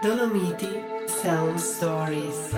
Dolomiti Sound Stories.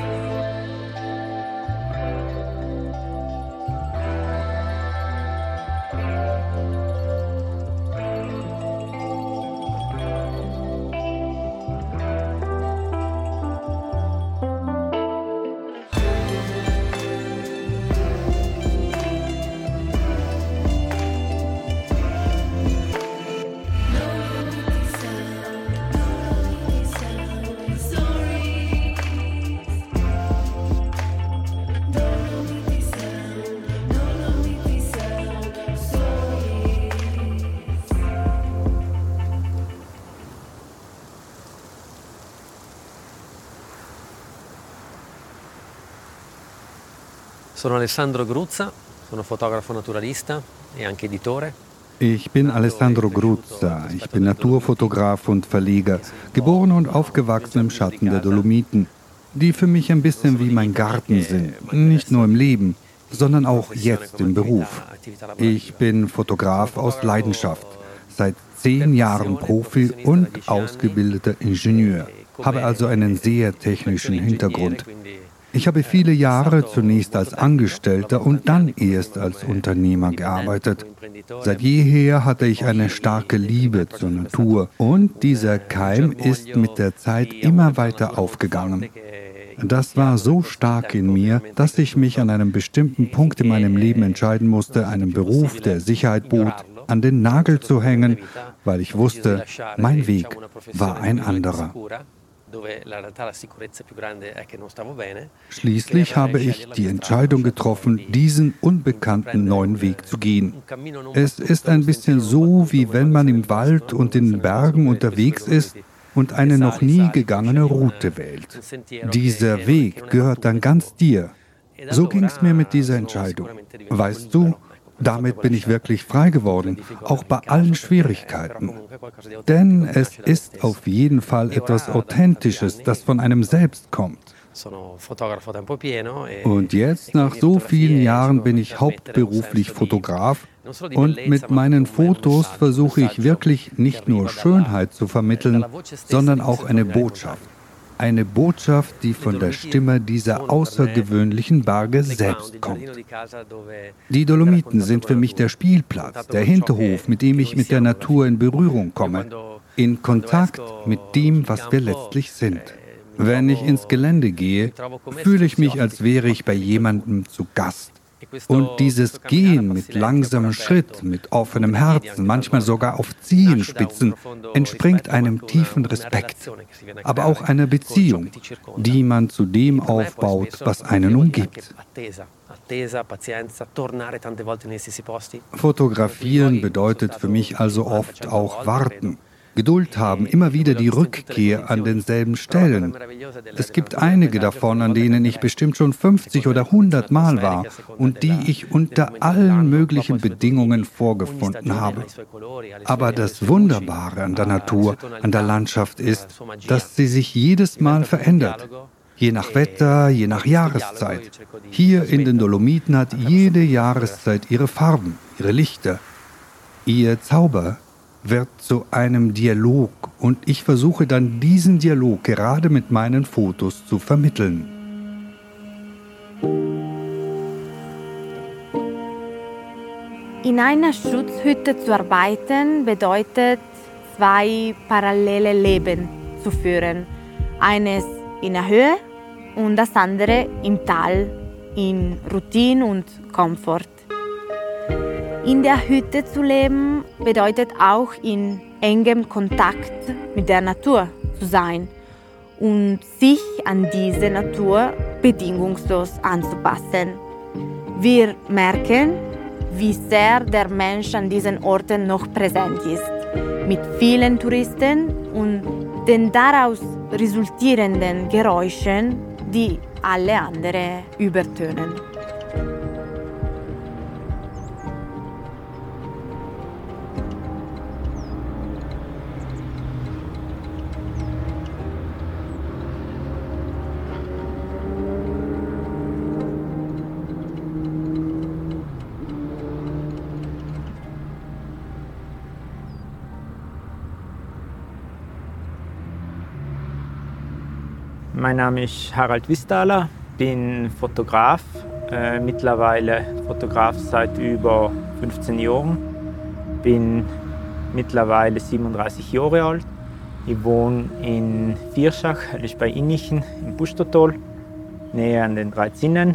Sono Alessandro Gruzza, sono fotografo naturalista e anche editore. Ich bin Alessandro Gruzza, ich bin Naturfotograf und Verleger, geboren und aufgewachsen im Schatten der Dolomiten, die für mich ein bisschen wie mein Garten sind, nicht nur im Leben, sondern auch jetzt im Beruf. Ich bin Fotograf aus Leidenschaft, seit zehn Jahren Profi und ausgebildeter Ingenieur, habe also einen sehr technischen Hintergrund. Ich habe viele Jahre zunächst als Angestellter und dann erst als Unternehmer gearbeitet. Seit jeher hatte ich eine starke Liebe zur Natur und dieser Keim ist mit der Zeit immer weiter aufgegangen. Das war so stark in mir, dass ich mich an einem bestimmten Punkt in meinem Leben entscheiden musste, einen Beruf, der Sicherheit bot, an den Nagel zu hängen, weil ich wusste, mein Weg war ein anderer. Schließlich habe ich die Entscheidung getroffen, diesen unbekannten neuen Weg zu gehen. Es ist ein bisschen so, wie wenn man im Wald und in den Bergen unterwegs ist und eine noch nie gegangene Route wählt. Dieser Weg gehört dann ganz dir. So ging es mir mit dieser Entscheidung. Weißt du, damit bin ich wirklich frei geworden, auch bei allen Schwierigkeiten. Denn es ist auf jeden Fall etwas Authentisches, das von einem selbst kommt. Und jetzt, nach so vielen Jahren, bin ich hauptberuflich Fotograf und mit meinen Fotos versuche ich wirklich nicht nur Schönheit zu vermitteln, sondern auch eine Botschaft. Eine Botschaft, die von der Stimme dieser außergewöhnlichen Berge selbst kommt. Die Dolomiten sind für mich der Spielplatz, der Hinterhof, mit dem ich mit der Natur in Berührung komme, in Kontakt mit dem, was wir letztlich sind. Wenn ich ins Gelände gehe, fühle ich mich, als wäre ich bei jemandem zu Gast. Und dieses Gehen mit langsamem Schritt, mit offenem Herzen, manchmal sogar auf Zehenspitzen, entspringt einem tiefen Respekt, aber auch einer Beziehung, die man zu dem aufbaut, was einen umgibt. Fotografieren bedeutet für mich also oft auch warten. Geduld haben, immer wieder die Rückkehr an denselben Stellen. Es gibt einige davon, an denen ich bestimmt schon 50 oder 100 Mal war und die ich unter allen möglichen Bedingungen vorgefunden habe. Aber das Wunderbare an der Natur, an der Landschaft ist, dass sie sich jedes Mal verändert. Je nach Wetter, je nach Jahreszeit. Hier in den Dolomiten hat jede Jahreszeit ihre Farben, ihre Lichter, ihr Zauber, wird zu einem Dialog und ich versuche dann diesen Dialog gerade mit meinen Fotos zu vermitteln. In einer Schutzhütte zu arbeiten bedeutet, zwei parallele Leben zu führen. Eines in der Höhe und das andere im Tal, in Routine und Komfort. In der Hütte zu leben bedeutet auch in engem Kontakt mit der Natur zu sein und sich an diese Natur bedingungslos anzupassen. Wir merken, wie sehr der Mensch an diesen Orten noch präsent ist, mit vielen Touristen und den daraus resultierenden Geräuschen, die alle anderen übertönen. Mein Name ist Harald Wisthaler, bin Fotograf, äh, mittlerweile Fotograf seit über 15 Jahren, bin mittlerweile 37 Jahre alt. Ich wohne in Vierschach, das ist bei Innichen im Pustertal, näher an den drei Zinnen.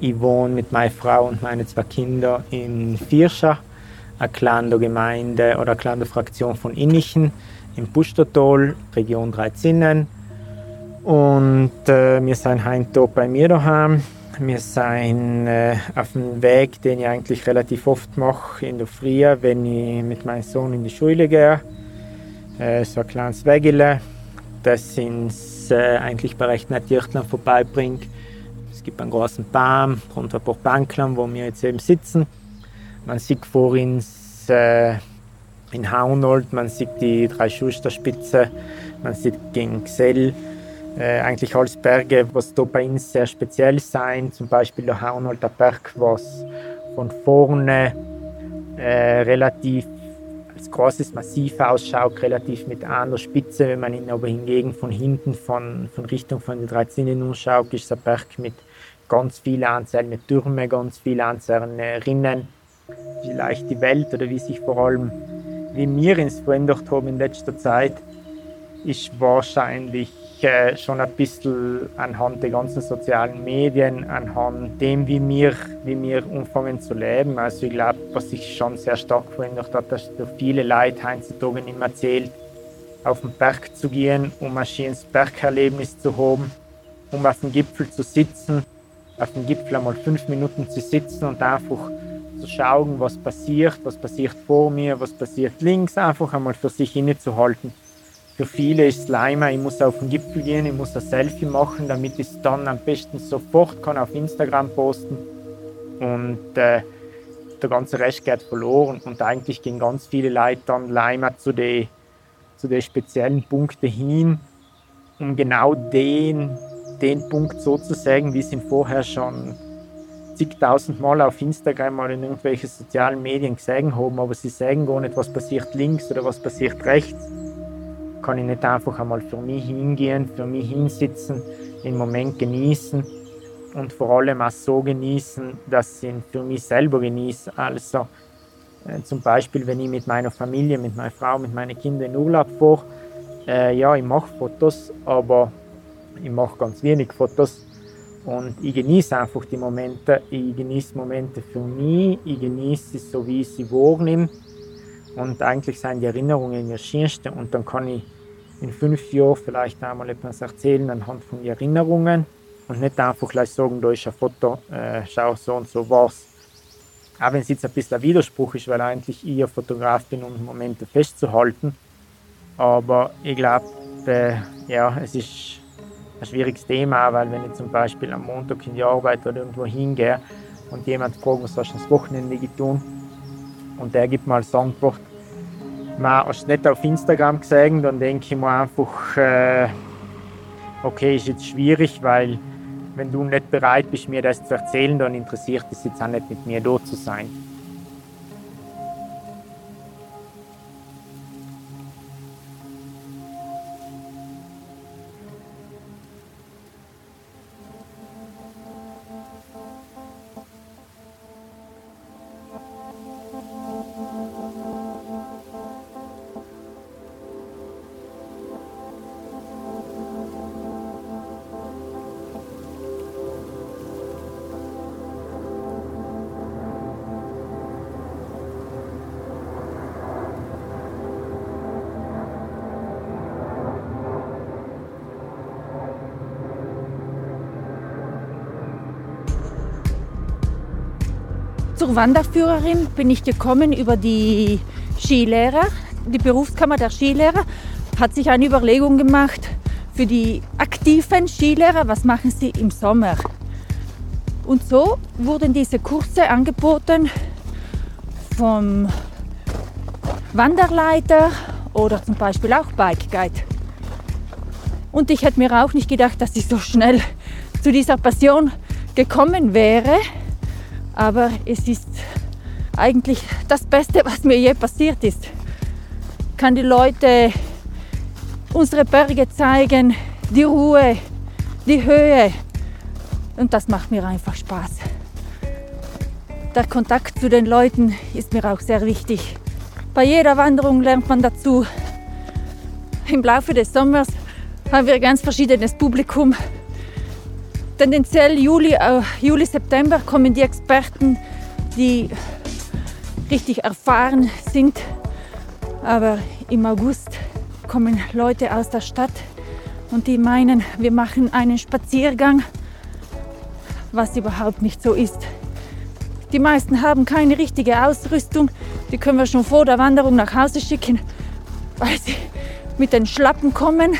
Ich wohne mit meiner Frau und meinen zwei Kindern in Vierschach, eine kleine Gemeinde oder eine kleine Fraktion von Innichen im Pustertal, Region Dreizinnen. Und äh, wir sind heute bei mir daheim. Wir sind äh, auf dem Weg, den ich eigentlich relativ oft mache in der Früh, wenn ich mit meinem Sohn in die Schule gehe. Äh, so ein kleines Wegele, das uns äh, eigentlich bei recht Tiertland vorbeibringt. Es gibt einen großen Baum, und ein paar Banklern, wo wir jetzt eben sitzen. Man sieht vor uns äh, in Haunold, man sieht die drei Schusterspitze, man sieht gegen Gsell, äh, eigentlich Berge, was da bei uns sehr speziell sein. Zum Beispiel der Haunholter Berg, was von vorne äh, relativ als großes Massiv ausschaut, relativ mit einer Spitze. Wenn man ihn aber hingegen von hinten, von, von Richtung von den drei Zinnen anschaut, ist der Berg mit ganz vielen Anzahlen Türme, ganz vielen Anzahlen Rinnen. Vielleicht die Welt oder wie sich vor allem, wie wir ins verändert haben in letzter Zeit, ist wahrscheinlich äh, schon ein bisschen anhand der ganzen sozialen Medien, anhand dem, wie wir, wie wir anfangen zu leben. Also ich glaube, was sich schon sehr stark verändert hat, dass viele Leute heutzutage nicht mehr zählt, auf den Berg zu gehen, um ein schönes Bergerlebnis zu haben, um auf dem Gipfel zu sitzen, auf dem Gipfel einmal fünf Minuten zu sitzen und einfach zu schauen, was passiert, was passiert vor mir, was passiert links, einfach einmal für sich innezuhalten für viele ist Leimer, ich muss auf den Gipfel gehen, ich muss ein Selfie machen, damit ich es dann am besten sofort kann auf Instagram posten. Und äh, der ganze Rest geht verloren. Und eigentlich gehen ganz viele Leute dann Leimer zu den zu speziellen Punkten hin, um genau den, den Punkt so zu sagen, wie sie ihn vorher schon zigtausend Mal auf Instagram oder in irgendwelchen sozialen Medien gesehen haben, aber sie sagen gar nicht, was passiert links oder was passiert rechts kann ich nicht einfach einmal für mich hingehen, für mich hinsitzen, den Moment genießen und vor allem auch so genießen, dass ich ihn für mich selber genieße. Also äh, zum Beispiel, wenn ich mit meiner Familie, mit meiner Frau, mit meinen Kindern in Urlaub fahre, äh, ja, ich mache Fotos, aber ich mache ganz wenig Fotos und ich genieße einfach die Momente. Ich genieße Momente für mich, ich genieße sie so, wie ich sie wahrnehme. Und eigentlich sind die Erinnerungen das Schönste und dann kann ich in fünf Jahren vielleicht einmal etwas erzählen anhand von Erinnerungen und nicht einfach gleich sagen, da ist ein Foto, äh, schau, so und so war's. Auch wenn es jetzt ein bisschen ein Widerspruch ist, weil eigentlich ich ein Fotograf bin, um Momente festzuhalten. Aber ich glaube, äh, ja, es ist ein schwieriges Thema, weil wenn ich zum Beispiel am Montag in die Arbeit oder irgendwo hingehe und jemand fragt, was hast du das Wochenende getan? Und der gibt mal als Antwort, man es nicht auf Instagram gesehen, dann denke ich mir einfach, äh, okay, ist jetzt schwierig, weil wenn du nicht bereit bist, mir das zu erzählen, dann interessiert es jetzt auch nicht, mit mir dort zu sein. Zur Wanderführerin bin ich gekommen über die Skilehrer. Die Berufskammer der Skilehrer hat sich eine Überlegung gemacht für die aktiven Skilehrer, was machen sie im Sommer. Und so wurden diese Kurse angeboten vom Wanderleiter oder zum Beispiel auch Bike Guide. Und ich hätte mir auch nicht gedacht, dass ich so schnell zu dieser Passion gekommen wäre. Aber es ist eigentlich das Beste, was mir je passiert ist. Ich kann die Leute unsere Berge zeigen, die Ruhe, die Höhe. Und das macht mir einfach Spaß. Der Kontakt zu den Leuten ist mir auch sehr wichtig. Bei jeder Wanderung lernt man dazu. Im Laufe des Sommers haben wir ganz verschiedenes Publikum. Tendenziell Juli, äh, Juli, September kommen die Experten, die richtig erfahren sind. Aber im August kommen Leute aus der Stadt und die meinen, wir machen einen Spaziergang, was überhaupt nicht so ist. Die meisten haben keine richtige Ausrüstung, die können wir schon vor der Wanderung nach Hause schicken, weil sie mit den Schlappen kommen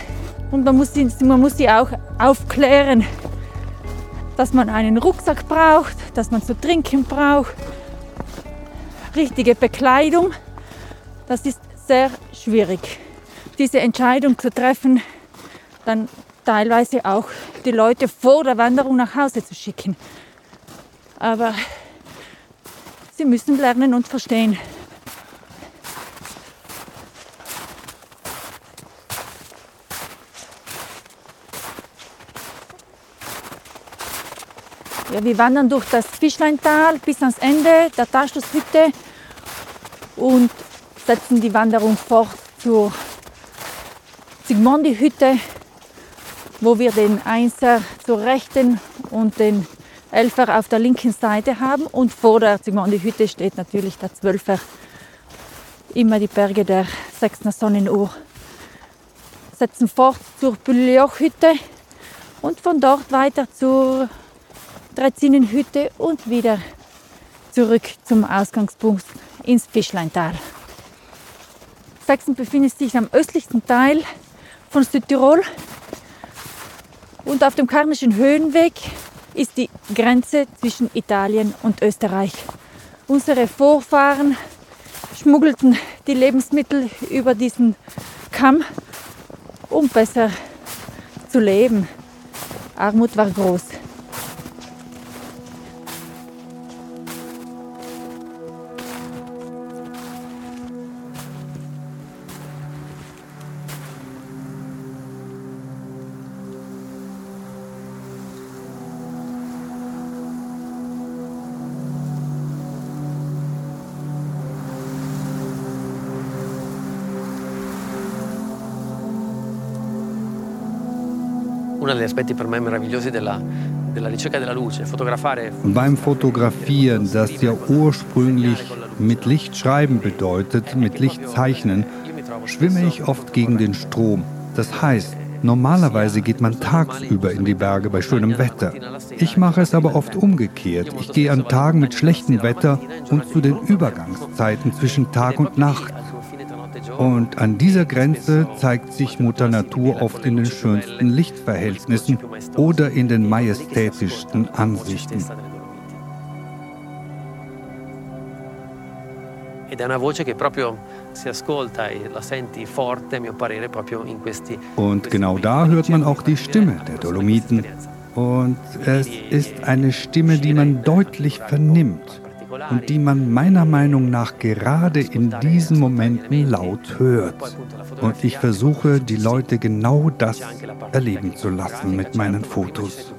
und man muss sie, man muss sie auch aufklären, dass man einen Rucksack braucht, dass man zu trinken braucht, richtige Bekleidung. Das ist sehr schwierig, diese Entscheidung zu treffen, dann teilweise auch die Leute vor der Wanderung nach Hause zu schicken. Aber sie müssen lernen und verstehen. Ja, wir wandern durch das Fischleintal bis ans Ende der Taschlushütte und setzen die Wanderung fort zur Zigmondi-Hütte, wo wir den Einser zur rechten und den Elfer auf der linken Seite haben. Und vor der Zigmondi-Hütte steht natürlich der Zwölfer, immer die Berge der sechsten Sonnenuhr. Setzen fort zur Büljoch-Hütte und von dort weiter zur Dreizinnenhütte und wieder zurück zum Ausgangspunkt ins Fischleintal. Sachsen befindet sich am östlichsten Teil von Südtirol und auf dem Karnischen Höhenweg ist die Grenze zwischen Italien und Österreich. Unsere Vorfahren schmuggelten die Lebensmittel über diesen Kamm, um besser zu leben. Armut war groß. Uno degli aspetti per me meravigliosi della. Beim Fotografieren, das ja ursprünglich mit Licht schreiben bedeutet, mit Licht zeichnen, schwimme ich oft gegen den Strom. Das heißt, Normalerweise geht man tagsüber in die Berge bei schönem Wetter. Ich mache es aber oft umgekehrt. Ich gehe an Tagen mit schlechtem Wetter und zu den Übergangszeiten zwischen Tag und Nacht. Und an dieser Grenze zeigt sich Mutter Natur oft in den schönsten Lichtverhältnissen oder in den majestätischsten Ansichten. Ed è una voce che proprio si ascolta e la senti forte, a mio parere, proprio in questi. Und genau da hört man auch die Stimme der Dolomiten. Und es ist eine Stimme, die man deutlich vernimmt und die man meiner Meinung nach gerade in diesen Momenten laut hört. Und ich versuche, die Leute genau das erleben zu lassen mit meinen Fotos.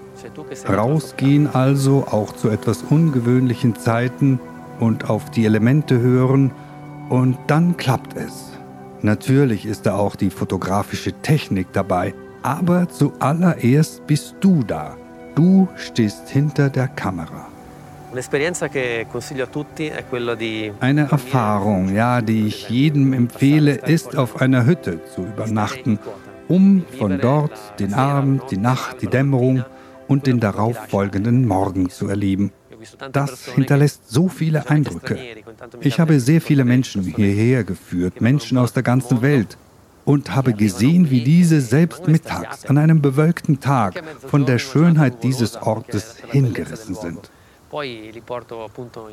Rausgehen also auch zu etwas ungewöhnlichen Zeiten und auf die Elemente hören und dann klappt es. Natürlich ist da auch die fotografische Technik dabei, aber zuallererst bist du da. Du stehst hinter der Kamera. Eine Erfahrung, ja, die ich jedem empfehle, ist auf einer Hütte zu übernachten, um von dort den Abend, die Nacht, die Dämmerung und den darauffolgenden Morgen zu erleben. Das hinterlässt so viele Eindrücke. Ich habe sehr viele Menschen hierher geführt, Menschen aus der ganzen Welt, und habe gesehen, wie diese selbst mittags an einem bewölkten Tag von der Schönheit dieses Ortes hingerissen sind.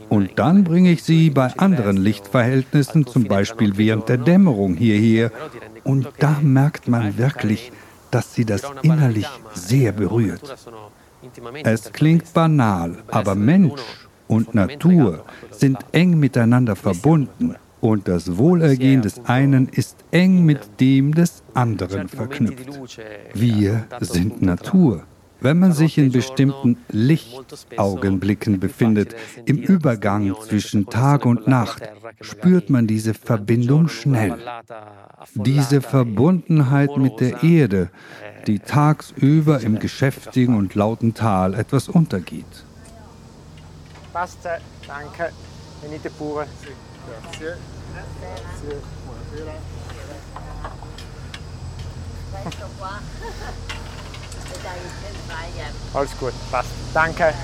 Und dann bringe ich sie bei anderen Lichtverhältnissen, zum Beispiel während der Dämmerung, hierher. Und da merkt man wirklich, dass sie das innerlich sehr berührt. Es klingt banal, aber Mensch und Natur sind eng miteinander verbunden Und das Wohlergehen des einen ist eng mit dem des anderen verknüpft. Wir sind Natur. Wenn man sich in bestimmten Lichtaugenblicken befindet, im Übergang zwischen Tag und Nacht, spürt man diese Verbindung schnell. Diese Verbundenheit mit der Erde, die tagsüber im geschäftigen und lauten Tal etwas untergeht. Basta, danke. Venite pure. Grazie. Grazie. Buonasera. Alles gut, passt. Danke.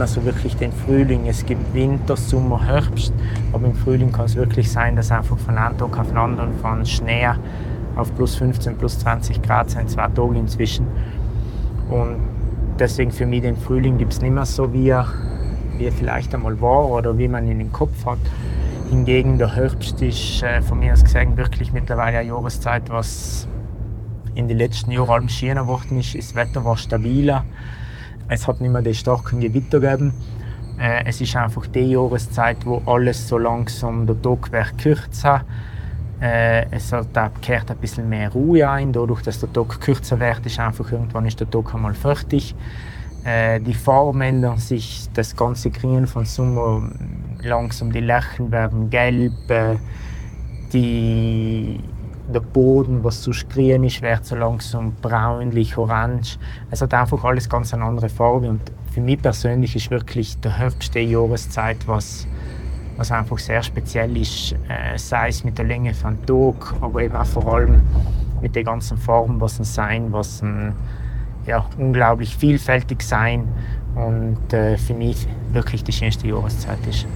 Es gibt immer so wirklich den Frühling, es gibt Winter, Sommer, Herbst, aber im Frühling kann es wirklich sein, dass einfach von einem Tag auf den anderen von Schnee auf plus 15, plus 20 Grad sind, zwei Tage inzwischen. Und deswegen für mich den Frühling gibt es nicht mehr so, wie er, wie er vielleicht einmal war oder wie man ihn im Kopf hat. Hingegen der Herbst ist äh, von mir aus gesehen wirklich mittlerweile eine Jahreszeit, was in den letzten Jahren allem schöner geworden ist. Das Wetter war stabiler, es hat nicht mehr die starken Gewitter gegeben. Äh, es ist einfach die Jahreszeit, wo alles so langsam der Tag wird kürzer. Äh, es hat da kehrt ein bisschen mehr Ruhe ein, dadurch, dass der Tag kürzer wird, ist einfach irgendwann ist der Tag einmal fertig. Äh, die Farben ändern sich, das ganze Grün von Sommer langsam, die Lächen werden gelb, äh, die, der Boden, was sonst grün ist, wird so langsam braunlich, orange. Es hat einfach alles ganz eine andere Farbe und für mich persönlich ist wirklich der Herbst die Jahreszeit, was, was einfach sehr speziell ist, äh, sei es mit der Länge von Tag, aber eben auch vor allem mit den ganzen Farben, was ein sein, was ein, ja, unglaublich vielfältig sein und äh, für mich wirklich die schönste Jahreszeit ist.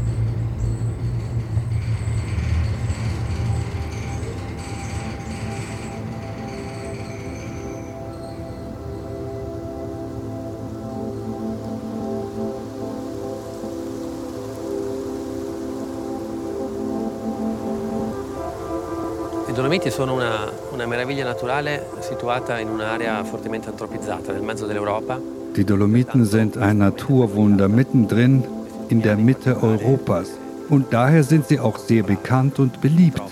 Dolomiti sono una, una meraviglia naturale situata in un'area fortemente antropizzata, nel mezzo dell'Europa. Die Dolomiten sind ein Naturwunder mittendrin in der Mitte Europas. Und daher sind sie auch sehr bekannt und beliebt.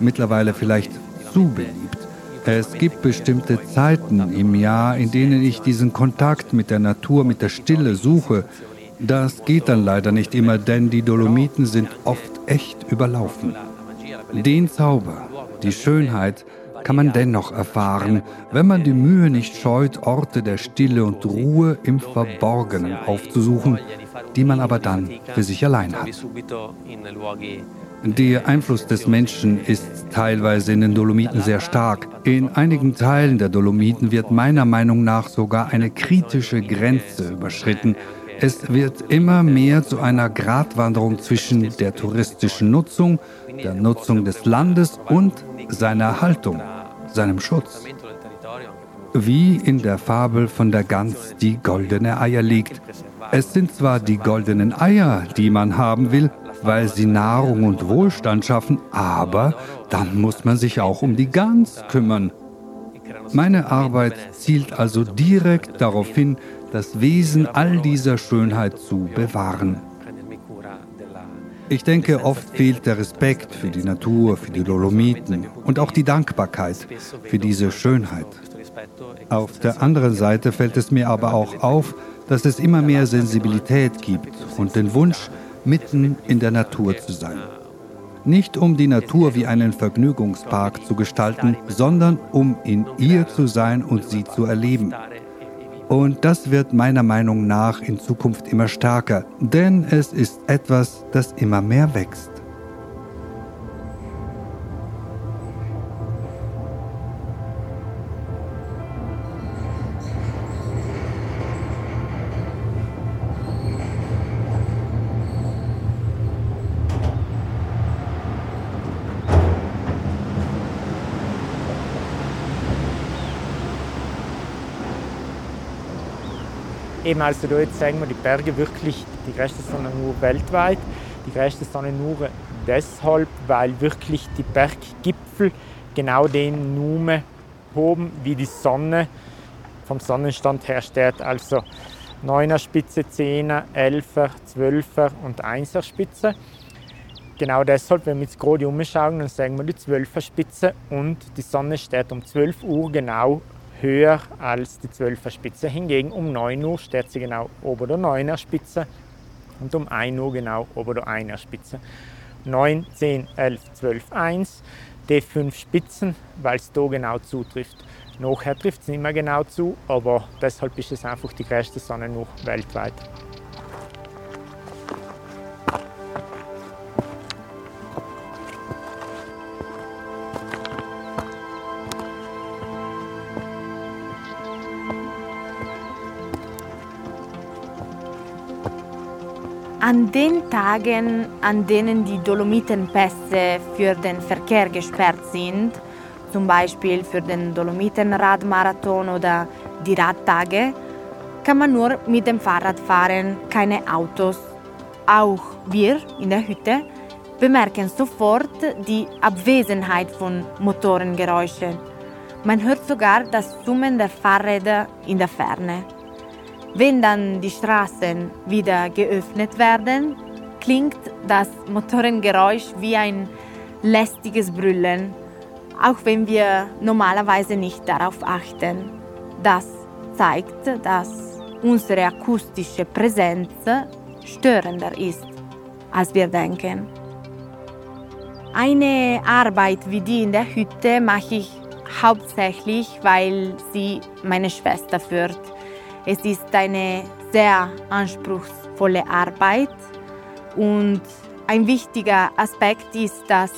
Mittlerweile vielleicht zu beliebt. Es gibt bestimmte Zeiten im Jahr, in denen ich diesen Kontakt mit der Natur, mit der Stille suche. Das geht dann leider nicht immer, denn die Dolomiten sind oft echt überlaufen. Den Zauber, die Schönheit kann man dennoch erfahren, wenn man die Mühe nicht scheut, Orte der Stille und Ruhe im Verborgenen aufzusuchen, die man aber dann für sich allein hat. Der Einfluss des Menschen ist teilweise in den Dolomiten sehr stark. In einigen Teilen der Dolomiten wird meiner Meinung nach sogar eine kritische Grenze überschritten. Es wird immer mehr zu einer Gratwanderung zwischen der touristischen Nutzung, der Nutzung des Landes und seiner Haltung, seinem Schutz. Wie in der Fabel von der Gans, die goldene Eier legt. Es sind zwar die goldenen Eier, die man haben will, weil sie Nahrung und Wohlstand schaffen, aber dann muss man sich auch um die Gans kümmern. Meine Arbeit zielt also direkt darauf hin, das Wesen all dieser Schönheit zu bewahren. Ich denke, oft fehlt der Respekt für die Natur, für die Dolomiten und auch die Dankbarkeit für diese Schönheit. Auf der anderen Seite fällt es mir aber auch auf, dass es immer mehr Sensibilität gibt und den Wunsch, mitten in der Natur zu sein. Nicht um die Natur wie einen Vergnügungspark zu gestalten, sondern um in ihr zu sein und sie zu erleben. Und das wird meiner Meinung nach in Zukunft immer stärker, denn es ist etwas, das immer mehr wächst. Eben also da jetzt sagen wir die Berge wirklich die größte Sonne nur weltweit. Die größte Sonne nur deshalb, weil wirklich die Berggipfel genau den Nume haben, wie die Sonne vom Sonnenstand her steht. Also 9er Spitze, 10er, 11er, 12er und 1er Spitze. Genau deshalb, wenn wir jetzt gerade umschauen, dann sagen wir die 12er Spitze und die Sonne steht um 12 Uhr genau höher als die 12er Spitze. Hingegen um 9 Uhr steht sie genau ober der 9er Spitze und um 1 Uhr genau ober der 1er Spitze. 9, 10, 11, 12, 1. Die fünf Spitzen, weil es da genau zutrifft. Nachher trifft es nicht mehr genau zu, aber deshalb ist es einfach die größte Sonne noch weltweit. Den Tagen, an denen die Dolomitenpässe für den Verkehr gesperrt sind, zum Beispiel für den Dolomitenradmarathon oder die Radtage, kann man nur mit dem Fahrrad fahren, keine Autos. Auch wir in der Hütte bemerken sofort die Abwesenheit von Motorengeräuschen. Man hört sogar das Summen der Fahrräder in der Ferne. Wenn dann die Straßen wieder geöffnet werden, klingt das Motorengeräusch wie ein lästiges Brüllen, auch wenn wir normalerweise nicht darauf achten. Das zeigt, dass unsere akustische Präsenz störender ist, als wir denken. Eine Arbeit wie die in der Hütte mache ich hauptsächlich, weil sie meine Schwester führt. Es ist eine sehr anspruchsvolle Arbeit und ein wichtiger Aspekt ist, dass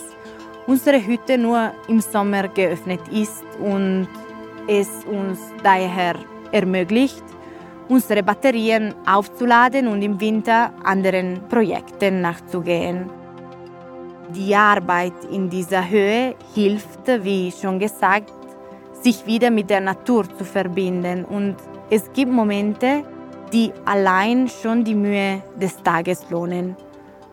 unsere Hütte nur im Sommer geöffnet ist und es uns daher ermöglicht, unsere Batterien aufzuladen und im Winter anderen Projekten nachzugehen. Die Arbeit in dieser Höhe hilft, wie schon gesagt, sich wieder mit der Natur zu verbinden und es gibt Momente, die allein schon die Mühe des Tages lohnen.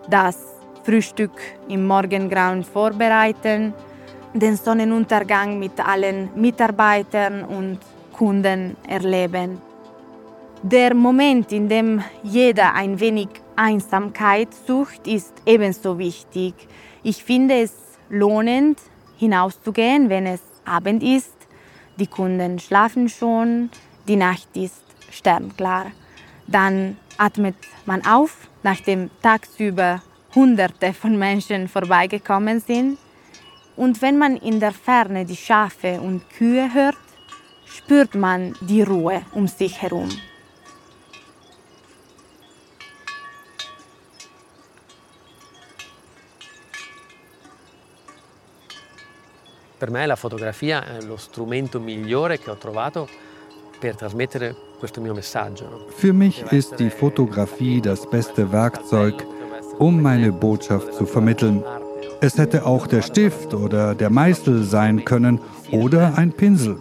Das Frühstück im Morgengrauen vorbereiten, den Sonnenuntergang mit allen Mitarbeitern und Kunden erleben. Der Moment, in dem jeder ein wenig Einsamkeit sucht, ist ebenso wichtig. Ich finde es lohnend, hinauszugehen, wenn es Abend ist. Die Kunden schlafen schon, die Nacht ist sternklar. Dann atmet man auf, nachdem tagsüber Hunderte von Menschen vorbeigekommen sind. Und wenn man in der Ferne die Schafe und Kühe hört, spürt man die Ruhe um sich herum. Per me la fotografia è lo strumento migliore che ho trovato Für mich ist die Fotografie das beste Werkzeug, um meine Botschaft zu vermitteln. Es hätte auch der Stift oder der Meißel sein können oder ein Pinsel.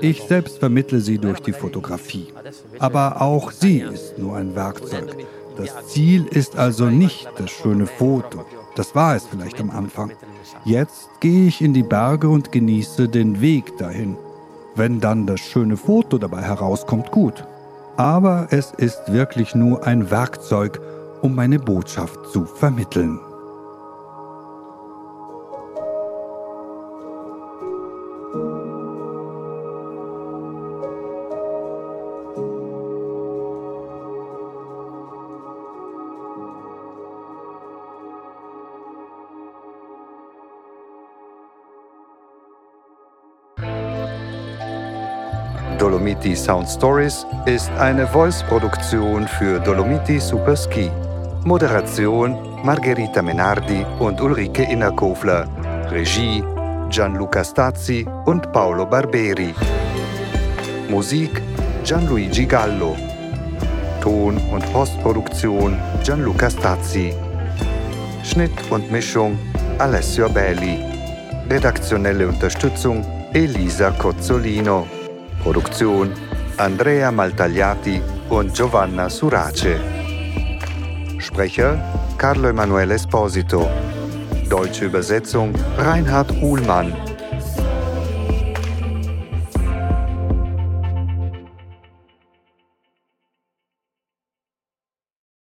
Ich selbst vermittle sie durch die Fotografie. Aber auch sie ist nur ein Werkzeug. Das Ziel ist also nicht das schöne Foto. Das war es vielleicht am Anfang. Jetzt gehe ich in die Berge und genieße den Weg dahin. Wenn dann das schöne Foto dabei herauskommt, gut. Aber es ist wirklich nur ein Werkzeug, um meine Botschaft zu vermitteln. Dolomiti Sound Stories ist eine Voice-Produktion für Dolomiti Super Ski. Moderation Margherita Menardi und Ulrike Innerkofler. Regie Gianluca Stazzi und Paolo Barberi. Musik Gianluigi Gallo. Ton- und Postproduktion Gianluca Stazzi. Schnitt und Mischung Alessio Belli. Redaktionelle Unterstützung Elisa Cozzolino. Produktion Andrea Maltagliati und Giovanna Surace. Sprecher Carlo Emanuele Esposito. Deutsche Übersetzung Reinhard Uhlmann.